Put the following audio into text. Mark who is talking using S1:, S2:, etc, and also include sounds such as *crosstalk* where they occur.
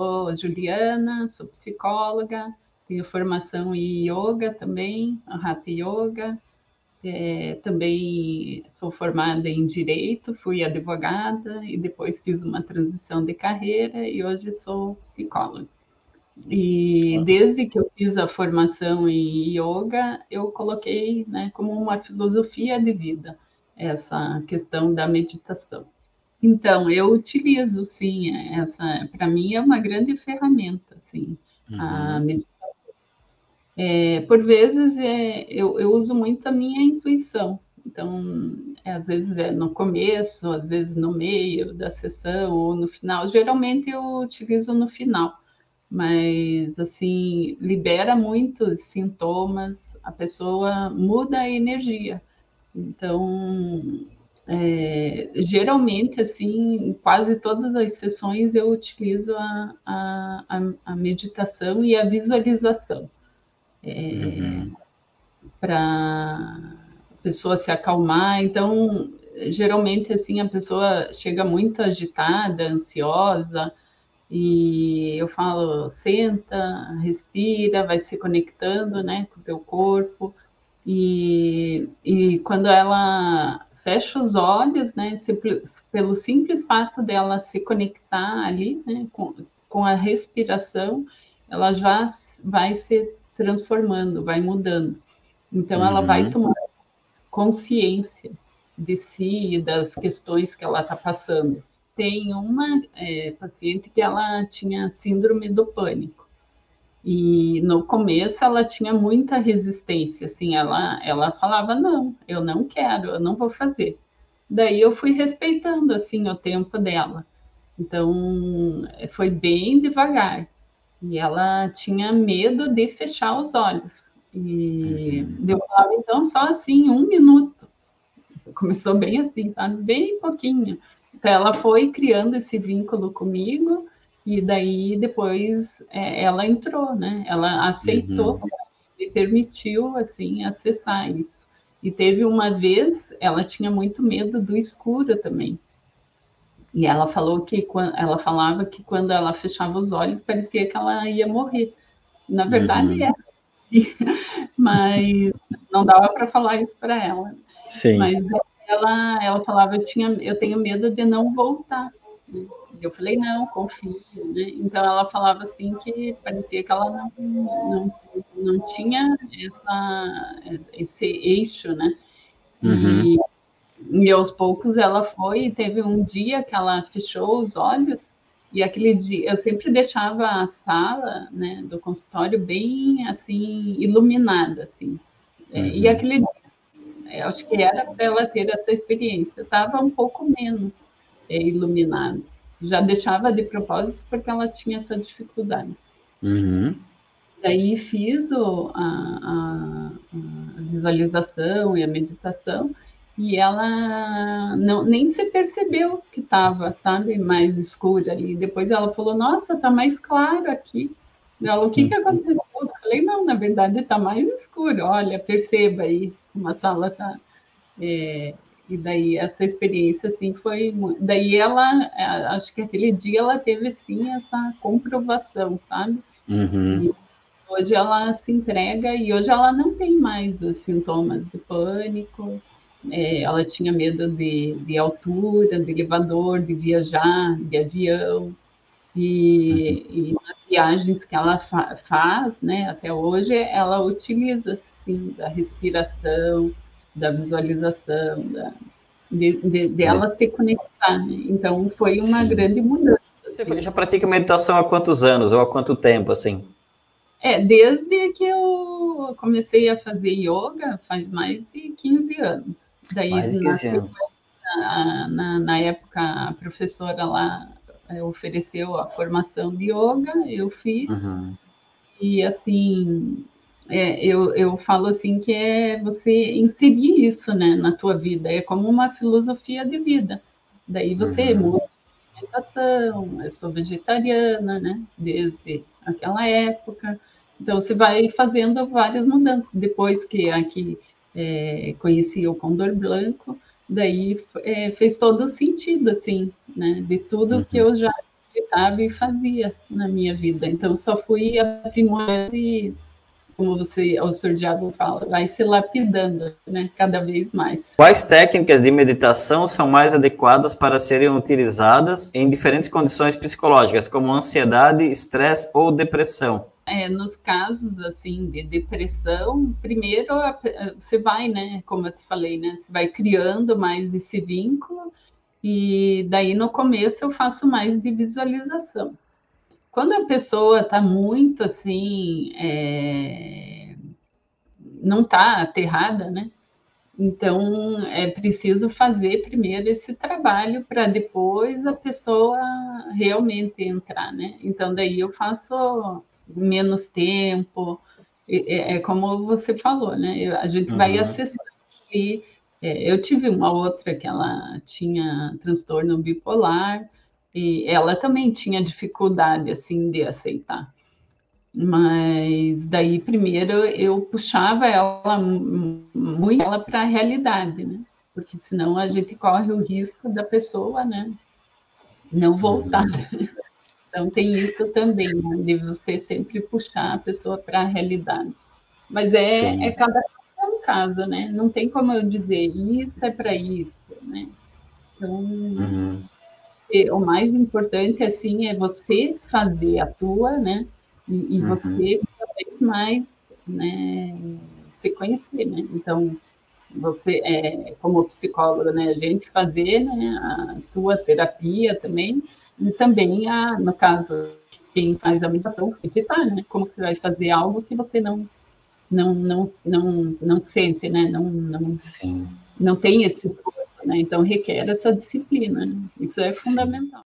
S1: sou Juliana, sou psicóloga, tenho formação em yoga também, Hatha Yoga. É, também sou formada em direito, fui advogada e depois fiz uma transição de carreira e hoje sou psicóloga. E desde que eu fiz a formação em yoga, eu coloquei né, como uma filosofia de vida essa questão da meditação. Então, eu utilizo, sim, essa, para mim é uma grande ferramenta, assim, uhum. a meditação. É, por vezes, é, eu, eu uso muito a minha intuição, então, é, às vezes é no começo, às vezes no meio da sessão ou no final. Geralmente eu utilizo no final, mas assim libera muitos sintomas, a pessoa muda a energia. Então, é, geralmente, assim, em quase todas as sessões eu utilizo a, a, a meditação e a visualização é, uhum. para a pessoa se acalmar. Então, geralmente, assim, a pessoa chega muito agitada, ansiosa, e eu falo, senta, respira, vai se conectando, né, com o teu corpo, e, e quando ela fecha os olhos, né, pelo simples fato dela se conectar ali, né, com, com a respiração, ela já vai se transformando, vai mudando. Então, uhum. ela vai uhum. tomar consciência de si e das questões que ela está passando. Tem uma é, paciente que ela tinha síndrome do pânico. E no começo ela tinha muita resistência, assim, ela, ela falava, não, eu não quero, eu não vou fazer. Daí eu fui respeitando, assim, o tempo dela. Então, foi bem devagar. E ela tinha medo de fechar os olhos. E uhum. eu falava, então, só assim, um minuto. Começou bem assim, sabe? Bem pouquinho. Então, ela foi criando esse vínculo comigo, e daí depois é, ela entrou, né? Ela aceitou uhum. e permitiu assim acessar isso. E teve uma vez, ela tinha muito medo do escuro também. E ela falou que ela falava que quando ela fechava os olhos parecia que ela ia morrer. Na verdade uhum. é. *laughs* Mas não dava para falar isso para ela.
S2: Sim.
S1: Mas ela, ela falava eu tinha, eu tenho medo de não voltar. Eu falei, não, confio, né? Então ela falava assim que parecia que ela não, não, não tinha essa, esse eixo, né? Uhum. E, e aos poucos ela foi e teve um dia que ela fechou os olhos e aquele dia eu sempre deixava a sala, né, do consultório bem assim iluminada assim. Uhum. E aquele dia, eu acho que era para ela ter essa experiência, estava um pouco menos é, iluminado já deixava de propósito porque ela tinha essa dificuldade.
S2: Uhum.
S1: Daí fiz o, a, a, a, visualização e a meditação e ela não, nem se percebeu que estava, sabe, mais escura. E depois ela falou, nossa, está mais claro aqui. Ela, o que, que aconteceu? Eu falei, não, na verdade está mais escuro. Olha, perceba aí, uma sala está... É, e daí essa experiência assim foi, daí ela, é, acho que aquele dia ela teve sim essa comprovação, sabe?
S2: Uhum.
S1: hoje ela se entrega e hoje ela não tem mais os sintomas de pânico. É, ela tinha medo de, de altura, de elevador, de viajar, de avião. E, uhum. e nas viagens que ela fa faz, né, até hoje, ela utiliza, sim, da respiração, da visualização, da, de, de, dela se conectar. Né? Então, foi uma Sim. grande mudança.
S2: Você assim. já pratica meditação há quantos anos ou há quanto tempo, assim?
S1: É, desde que eu comecei a fazer yoga, faz mais de 15 anos.
S2: Daí, mais de 15 anos.
S1: Na, na, na época, a professora lá é, ofereceu a formação de yoga, eu fiz. Uhum. E, assim, é, eu, eu falo assim que é você inserir isso né, na tua vida, é como uma filosofia de vida. Daí você uhum. muda a alimentação, eu sou vegetariana, né, desde aquela época. Então você vai fazendo várias mudanças. Depois que aqui é, conheci o Condor Branco, daí é, fez todo o sentido, assim, né, de tudo uhum. que eu já acreditava e fazia na minha vida. Então, só fui aprimorando e, como você, o Sr. Diabo fala, vai se lapidando, né, cada vez mais.
S2: Quais técnicas de meditação são mais adequadas para serem utilizadas em diferentes condições psicológicas, como ansiedade, estresse ou depressão?
S1: É, nos casos assim de depressão, primeiro você vai, né, como eu te falei, né, você vai criando mais esse vínculo e daí no começo eu faço mais de visualização. Quando a pessoa está muito assim, é... não está aterrada, né? Então é preciso fazer primeiro esse trabalho para depois a pessoa realmente entrar, né? Então daí eu faço menos tempo, é, é como você falou, né? A gente uhum. vai acessando e é, eu tive uma outra que ela tinha transtorno bipolar e ela também tinha dificuldade assim de aceitar. Mas daí primeiro eu puxava ela muito ela para a realidade, né? Porque senão a gente corre o risco da pessoa, né, não voltar. Uhum. *laughs* Então tem isso também, né? de você sempre puxar a pessoa para a realidade. Mas é, é cada casa, né? Não tem como eu dizer isso é para isso, né? Então, uhum. O mais importante assim é você fazer a tua, né? E, e uhum. você cada vez mais, né? Se conhecer, né? Então você é como psicóloga, né? A gente fazer né, a tua terapia também e também a, no caso quem faz a meditação, meditar, né? Como que você vai fazer algo que você não não não não não sente, né? Não não
S2: Sim.
S1: não tem esse né? Então requer essa disciplina. Né? Isso é fundamental.